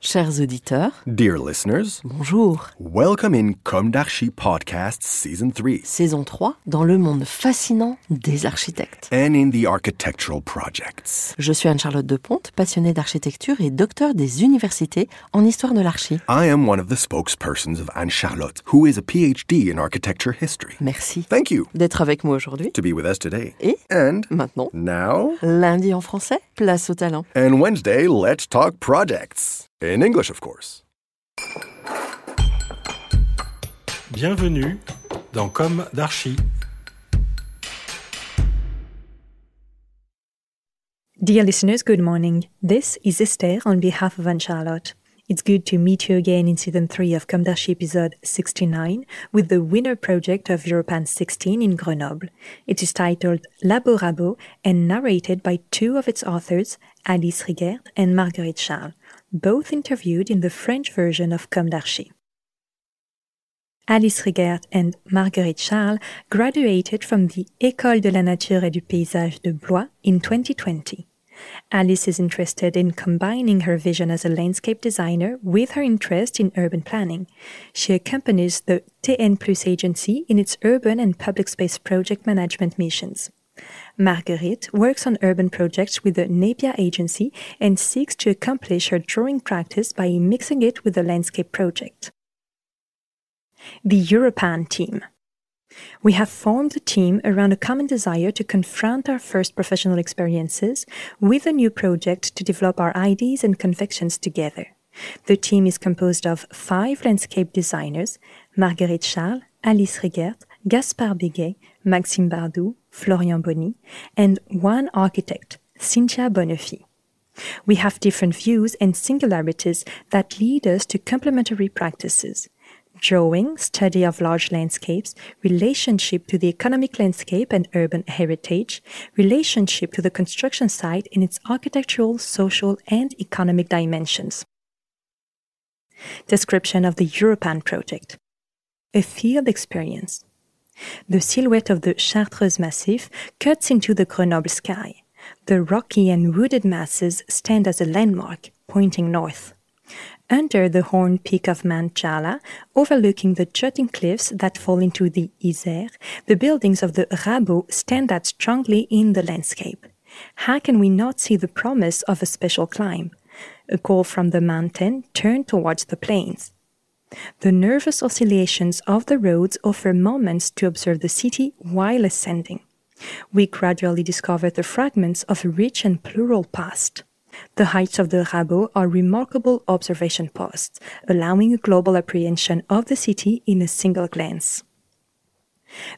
Chers auditeurs, Dear listeners, bonjour. welcome in Comme d'Archi Podcast Season 3 Saison 3 dans le monde fascinant des architectes. and in the architectural projects. Je suis Anne-Charlotte Deponte, passionnée d'architecture et docteur des universités en histoire de l'archi. I am one of the spokespersons of Anne Charlotte, who is a PhD in architecture history. Merci Thank you d'être avec moi aujourd'hui. to be with us today. Et And maintenant, now, lundi en français, place au talent. and Wednesday, let's talk projects. In English, of course. Bienvenue dans Comme d'Archi. Dear listeners, good morning. This is Esther on behalf of Anne Charlotte. It's good to meet you again in season 3 of Comme d'Archi episode 69 with the winner project of Europan 16 in Grenoble. It is titled Labo Rabot and narrated by two of its authors, Alice Rigert and Marguerite Charles, both interviewed in the French version of Comme d'Archi. Alice Rigert and Marguerite Charles graduated from the École de la Nature et du Paysage de Blois in 2020. Alice is interested in combining her vision as a landscape designer with her interest in urban planning. She accompanies the TN Plus agency in its urban and public space project management missions. Marguerite works on urban projects with the Napier agency and seeks to accomplish her drawing practice by mixing it with the landscape project. The Europan team. We have formed a team around a common desire to confront our first professional experiences with a new project to develop our ideas and convictions together. The team is composed of five landscape designers Marguerite Charles, Alice Rigert, Gaspard Béguet, Maxime Bardou, Florian Bonny, and one architect, Cynthia Bonnefie. We have different views and singularities that lead us to complementary practices drawing, study of large landscapes, relationship to the economic landscape and urban heritage, relationship to the construction site in its architectural, social, and economic dimensions. Description of the Europan project. A field experience. The silhouette of the Chartreuse Massif cuts into the Grenoble sky. The rocky and wooded masses stand as a landmark, pointing north under the horned peak of Mont Jalla, overlooking the jutting cliffs that fall into the Isère, the buildings of the Rabot stand out strongly in the landscape. How can we not see the promise of a special climb? A call from the mountain turned towards the plains. The nervous oscillations of the roads offer moments to observe the city while ascending. We gradually discover the fragments of a rich and plural past. The heights of the Rabot are remarkable observation posts, allowing a global apprehension of the city in a single glance.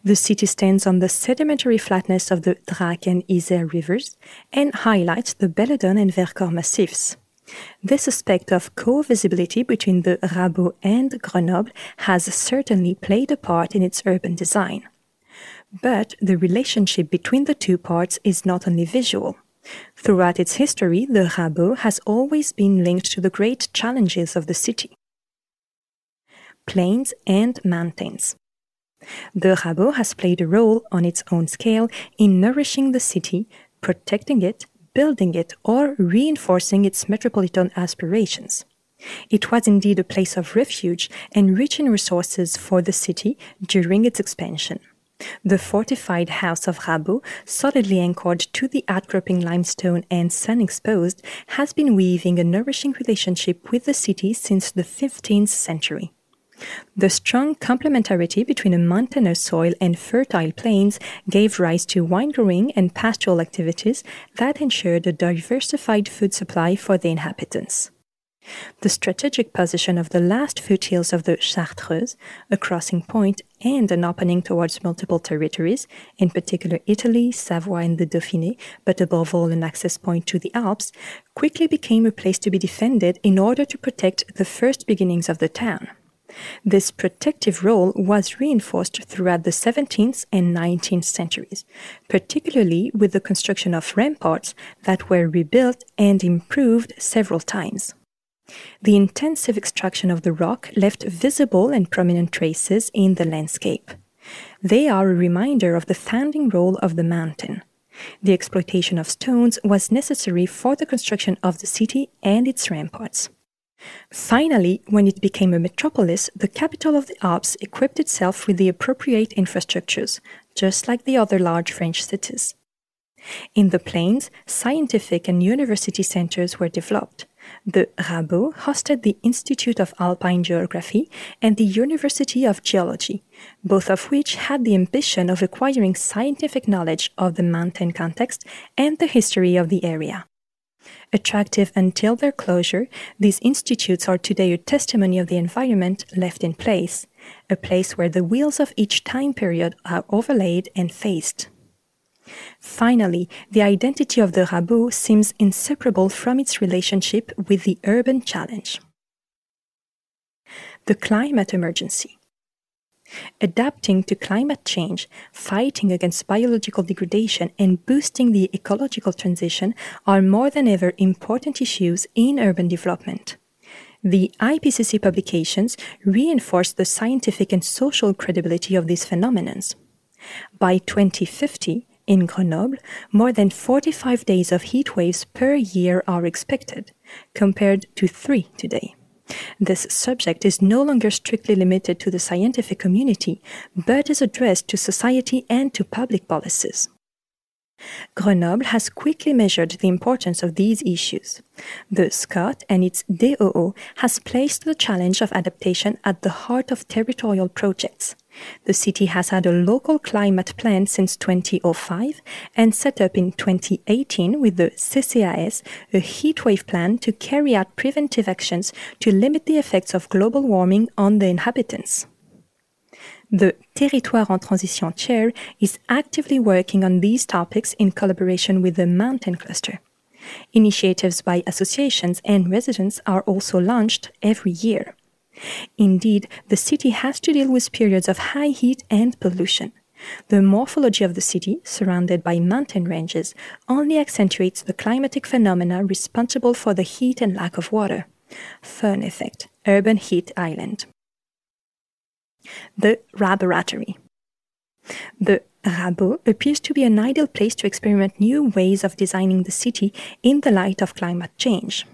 The city stands on the sedimentary flatness of the Drac and Isère rivers and highlights the Belledonne and Vercors massifs. This aspect of co-visibility between the Rabot and Grenoble has certainly played a part in its urban design. But the relationship between the two parts is not only visual. Throughout its history, the Rabot has always been linked to the great challenges of the city plains and mountains. The Rabot has played a role on its own scale in nourishing the city, protecting it, building it, or reinforcing its metropolitan aspirations. It was indeed a place of refuge and rich in resources for the city during its expansion. The fortified house of Rabot, solidly anchored to the outcropping limestone and sun exposed, has been weaving a nourishing relationship with the city since the 15th century. The strong complementarity between a mountainous soil and fertile plains gave rise to wine growing and pastoral activities that ensured a diversified food supply for the inhabitants. The strategic position of the last foothills of the Chartreuse, a crossing point and an opening towards multiple territories, in particular Italy, Savoy, and the Dauphiné, but above all an access point to the Alps, quickly became a place to be defended in order to protect the first beginnings of the town. This protective role was reinforced throughout the 17th and 19th centuries, particularly with the construction of ramparts that were rebuilt and improved several times. The intensive extraction of the rock left visible and prominent traces in the landscape. They are a reminder of the founding role of the mountain. The exploitation of stones was necessary for the construction of the city and its ramparts. Finally, when it became a metropolis, the capital of the Alps equipped itself with the appropriate infrastructures, just like the other large French cities. In the plains, scientific and university centers were developed. The Rabot hosted the Institute of Alpine Geography and the University of Geology, both of which had the ambition of acquiring scientific knowledge of the mountain context and the history of the area. Attractive until their closure, these institutes are today a testimony of the environment left in place, a place where the wheels of each time period are overlaid and faced. Finally, the identity of the Rabot seems inseparable from its relationship with the urban challenge. The climate emergency. Adapting to climate change, fighting against biological degradation, and boosting the ecological transition are more than ever important issues in urban development. The IPCC publications reinforce the scientific and social credibility of these phenomena. By 2050, in Grenoble, more than 45 days of heat waves per year are expected, compared to three today. This subject is no longer strictly limited to the scientific community, but is addressed to society and to public policies. Grenoble has quickly measured the importance of these issues. The SCOT and its DOO has placed the challenge of adaptation at the heart of territorial projects. The city has had a local climate plan since 2005 and set up in 2018 with the CCAS a heatwave plan to carry out preventive actions to limit the effects of global warming on the inhabitants. The Territoire en Transition Chair is actively working on these topics in collaboration with the Mountain Cluster. Initiatives by associations and residents are also launched every year. Indeed, the city has to deal with periods of high heat and pollution. The morphology of the city, surrounded by mountain ranges, only accentuates the climatic phenomena responsible for the heat and lack of water. Föhn effect, urban heat island. The Laboratory. The Rabot appears to be an ideal place to experiment new ways of designing the city in the light of climate change.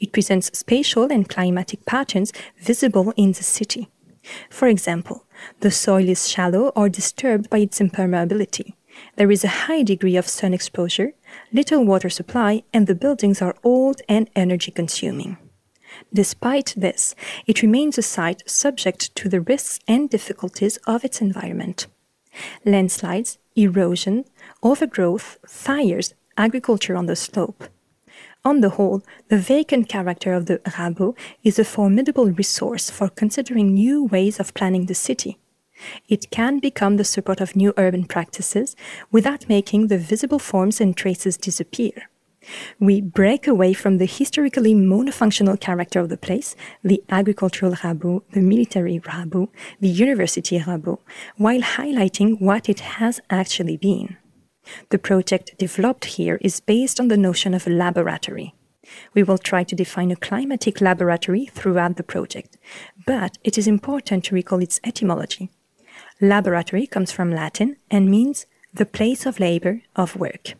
It presents spatial and climatic patterns visible in the city. For example, the soil is shallow or disturbed by its impermeability. There is a high degree of sun exposure, little water supply, and the buildings are old and energy consuming. Despite this, it remains a site subject to the risks and difficulties of its environment. Landslides, erosion, overgrowth, fires, agriculture on the slope. On the whole, the vacant character of the Rabot is a formidable resource for considering new ways of planning the city. It can become the support of new urban practices without making the visible forms and traces disappear. We break away from the historically monofunctional character of the place, the agricultural Rabot, the military Rabot, the university Rabot, while highlighting what it has actually been. The project developed here is based on the notion of a laboratory. We will try to define a climatic laboratory throughout the project, but it is important to recall its etymology. Laboratory comes from Latin and means the place of labor, of work.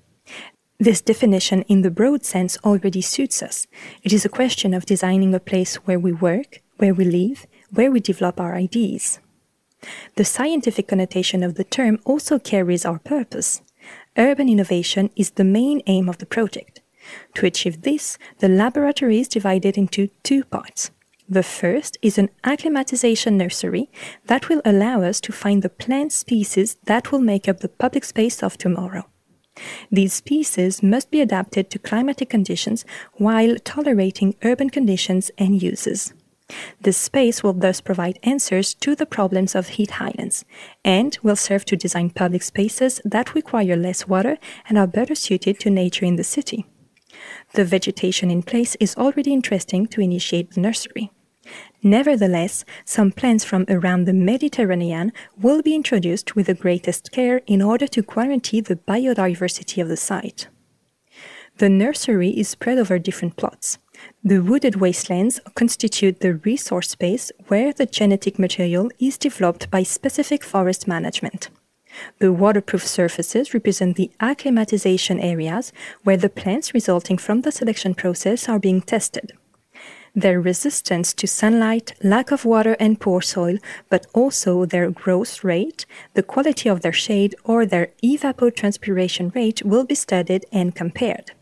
This definition, in the broad sense, already suits us. It is a question of designing a place where we work, where we live, where we develop our ideas. The scientific connotation of the term also carries our purpose urban innovation is the main aim of the project. To achieve this, the laboratory is divided into two parts. The first is an acclimatization nursery that will allow us to find the plant species that will make up the public space of tomorrow. These species must be adapted to climatic conditions while tolerating urban conditions and uses. This space will thus provide answers to the problems of heat islands and will serve to design public spaces that require less water and are better suited to nature in the city. The vegetation in place is already interesting to initiate the nursery. Nevertheless, some plants from around the Mediterranean will be introduced with the greatest care in order to guarantee the biodiversity of the site. The nursery is spread over different plots. The wooded wastelands constitute the resource space where the genetic material is developed by specific forest management. The waterproof surfaces represent the acclimatization areas where the plants resulting from the selection process are being tested their resistance to sunlight, lack of water and poor soil, but also their growth rate, the quality of their shade, or their evapotranspiration rate will be studied and compared.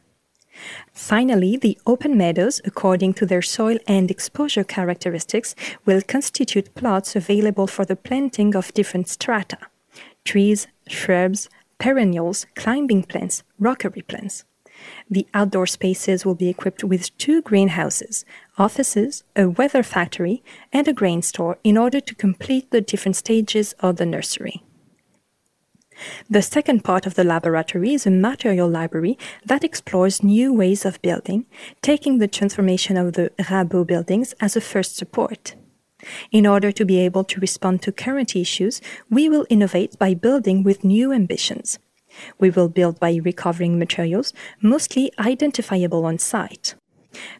Finally, the open meadows, according to their soil and exposure characteristics, will constitute plots available for the planting of different strata trees, shrubs, perennials, climbing plants, rockery plants. The outdoor spaces will be equipped with two greenhouses, offices, a weather factory, and a grain store in order to complete the different stages of the nursery. The second part of the laboratory is a material library that explores new ways of building, taking the transformation of the Rabot buildings as a first support. In order to be able to respond to current issues, we will innovate by building with new ambitions. We will build by recovering materials, mostly identifiable on site.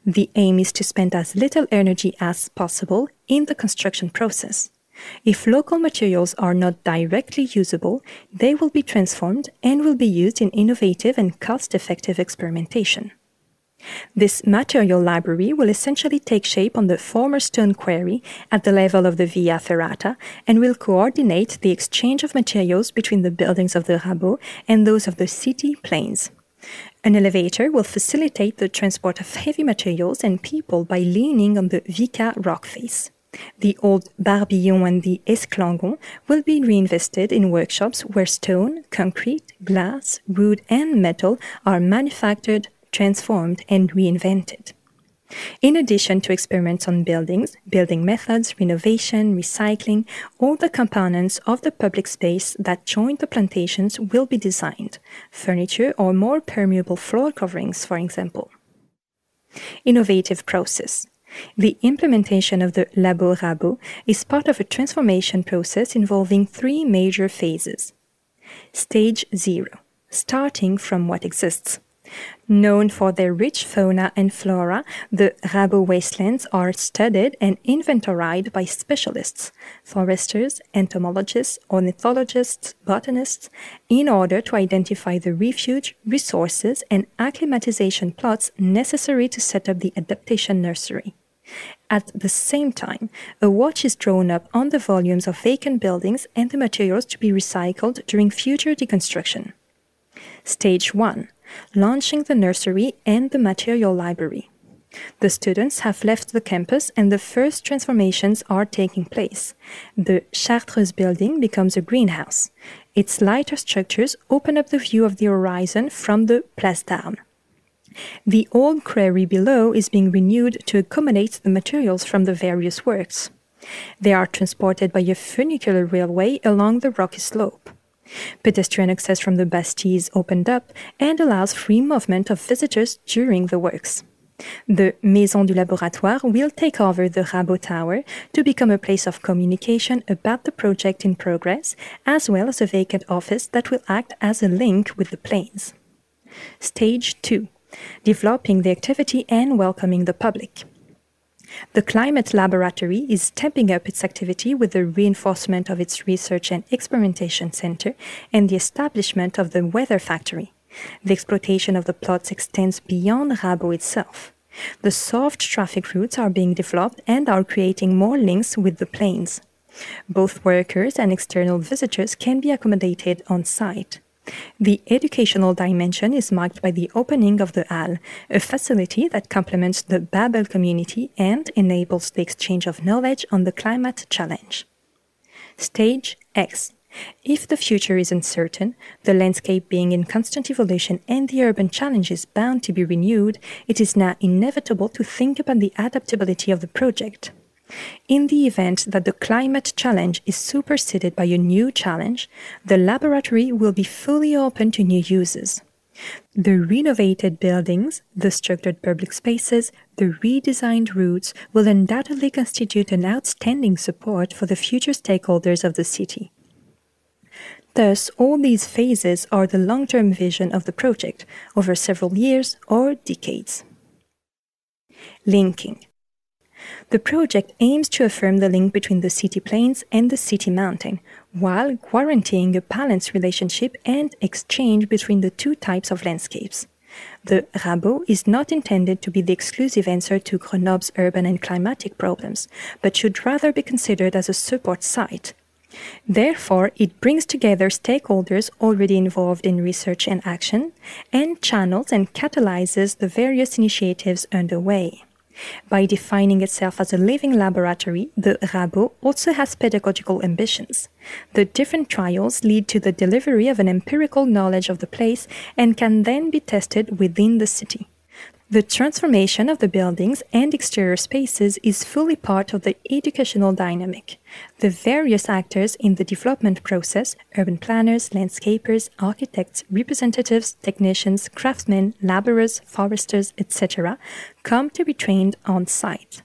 The aim is to spend as little energy as possible in the construction process. If local materials are not directly usable, they will be transformed and will be used in innovative and cost effective experimentation. This material library will essentially take shape on the former stone quarry at the level of the Via Ferrata and will coordinate the exchange of materials between the buildings of the Rabot and those of the city plains. An elevator will facilitate the transport of heavy materials and people by leaning on the Vica rock face. The old Barbillon and the Esclangon will be reinvested in workshops where stone, concrete, glass, wood, and metal are manufactured, transformed, and reinvented. In addition to experiments on buildings, building methods, renovation, recycling, all the components of the public space that join the plantations will be designed, furniture or more permeable floor coverings, for example. Innovative process. The implementation of the Labo Rabot is part of a transformation process involving three major phases. Stage 0, starting from what exists. Known for their rich fauna and flora, the Rabot wastelands are studied and inventoried by specialists, foresters, entomologists, ornithologists, botanists, in order to identify the refuge, resources, and acclimatization plots necessary to set up the adaptation nursery. At the same time, a watch is drawn up on the volumes of vacant buildings and the materials to be recycled during future deconstruction. Stage 1 launching the nursery and the material library. The students have left the campus and the first transformations are taking place. The Chartreuse building becomes a greenhouse. Its lighter structures open up the view of the horizon from the Place d'Armes. The old quarry below is being renewed to accommodate the materials from the various works. They are transported by a funicular railway along the rocky slope. Pedestrian access from the Bastille is opened up and allows free movement of visitors during the works. The Maison du Laboratoire will take over the Rabot Tower to become a place of communication about the project in progress, as well as a vacant office that will act as a link with the plains. Stage 2 Developing the activity and welcoming the public. The Climate Laboratory is stepping up its activity with the reinforcement of its research and experimentation center and the establishment of the Weather Factory. The exploitation of the plots extends beyond Rabot itself. The soft traffic routes are being developed and are creating more links with the plains. Both workers and external visitors can be accommodated on site. The educational dimension is marked by the opening of the Halles, a facility that complements the Babel community and enables the exchange of knowledge on the climate challenge. Stage X If the future is uncertain, the landscape being in constant evolution and the urban challenges bound to be renewed, it is now inevitable to think about the adaptability of the project. In the event that the climate challenge is superseded by a new challenge, the laboratory will be fully open to new uses. The renovated buildings, the structured public spaces, the redesigned routes will undoubtedly constitute an outstanding support for the future stakeholders of the city. Thus, all these phases are the long term vision of the project over several years or decades. Linking the project aims to affirm the link between the city plains and the city mountain, while guaranteeing a balanced relationship and exchange between the two types of landscapes. The Rabot is not intended to be the exclusive answer to Grenoble's urban and climatic problems, but should rather be considered as a support site. Therefore, it brings together stakeholders already involved in research and action, and channels and catalyzes the various initiatives underway. By defining itself as a living laboratory, the Rabot also has pedagogical ambitions. The different trials lead to the delivery of an empirical knowledge of the place and can then be tested within the city. The transformation of the buildings and exterior spaces is fully part of the educational dynamic. The various actors in the development process urban planners, landscapers, architects, representatives, technicians, craftsmen, laborers, foresters, etc. come to be trained on site.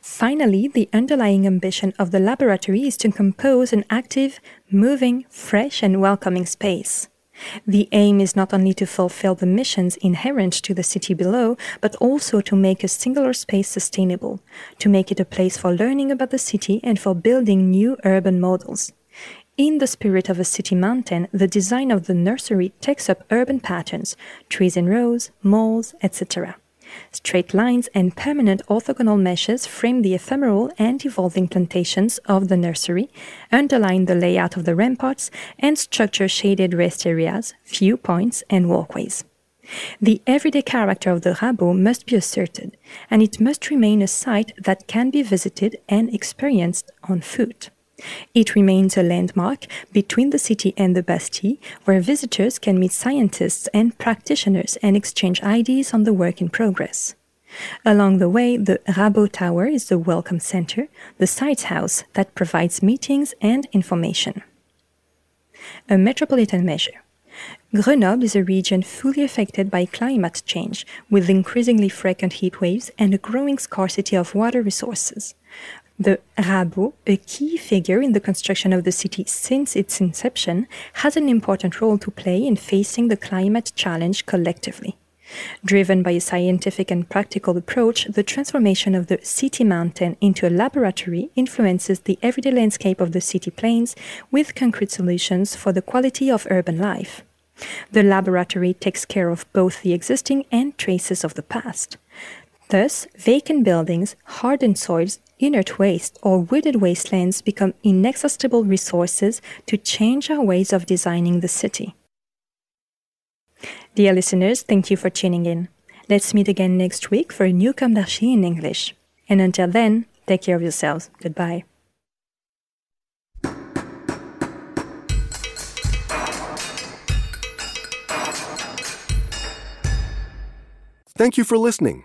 Finally, the underlying ambition of the laboratory is to compose an active, moving, fresh, and welcoming space. The aim is not only to fulfill the missions inherent to the city below, but also to make a singular space sustainable, to make it a place for learning about the city and for building new urban models. In the spirit of a city mountain, the design of the nursery takes up urban patterns, trees in rows, malls, etc. Straight lines and permanent orthogonal meshes frame the ephemeral and evolving plantations of the nursery, underline the layout of the ramparts, and structure shaded rest areas, viewpoints, and walkways. The everyday character of the Rabot must be asserted, and it must remain a site that can be visited and experienced on foot. It remains a landmark between the city and the Bastille, where visitors can meet scientists and practitioners and exchange ideas on the work in progress. Along the way, the Rabot Tower is the welcome center, the site's house that provides meetings and information. A metropolitan measure. Grenoble is a region fully affected by climate change, with increasingly frequent heat waves and a growing scarcity of water resources. The Rabot, a key figure in the construction of the city since its inception, has an important role to play in facing the climate challenge collectively. Driven by a scientific and practical approach, the transformation of the city mountain into a laboratory influences the everyday landscape of the city plains with concrete solutions for the quality of urban life. The laboratory takes care of both the existing and traces of the past. Thus, vacant buildings, hardened soils, inert waste, or wooded wastelands become inexhaustible resources to change our ways of designing the city. Dear listeners, thank you for tuning in. Let's meet again next week for a new d'Archi in English. And until then, take care of yourselves. Goodbye. Thank you for listening.